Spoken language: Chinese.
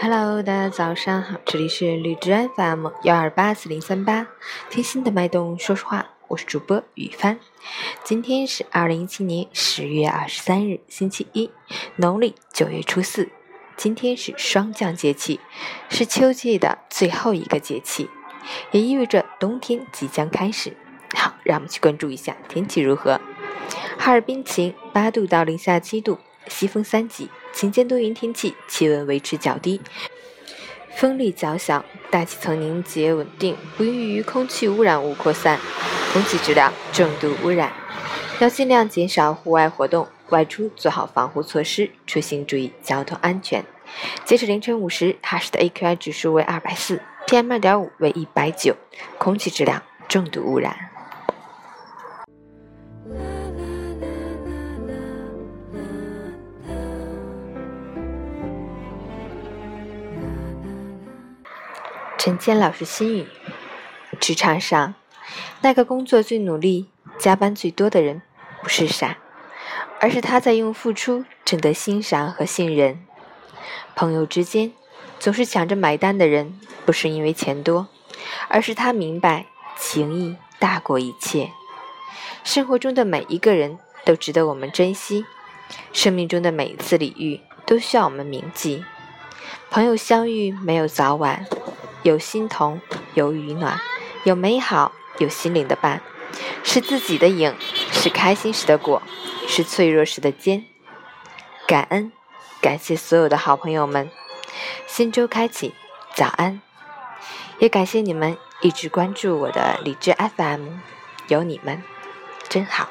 Hello，大家早上好，这里是荔枝 FM 幺二八四零三八，贴心的脉动说实话，我是主播雨帆。今天是二零一七年十月二十三日，星期一，农历九月初四。今天是霜降节气，是秋季的最后一个节气，也意味着冬天即将开始。好，让我们去关注一下天气如何。哈尔滨晴，八度到零下七度，西风三级，晴间多云天气，气温维持较低，风力较小，大气层凝结稳定，不易于空气污染物扩散，空气质量重度污染，要尽量减少户外活动，外出做好防护措施，出行注意交通安全。截止凌晨五时，哈市的 AQI 指数为二百四，PM 二点五为一百九，空气质量重度污染。陈坚老师心语：职场上，那个工作最努力、加班最多的人，不是傻，而是他在用付出挣得欣赏和信任。朋友之间，总是抢着买单的人，不是因为钱多，而是他明白情谊大过一切。生活中的每一个人都值得我们珍惜，生命中的每一次礼遇都需要我们铭记。朋友相遇没有早晚。有心同，有雨暖，有美好，有心灵的伴，是自己的影，是开心时的果，是脆弱时的坚。感恩，感谢所有的好朋友们。新周开启，早安！也感谢你们一直关注我的理智 FM，有你们真好。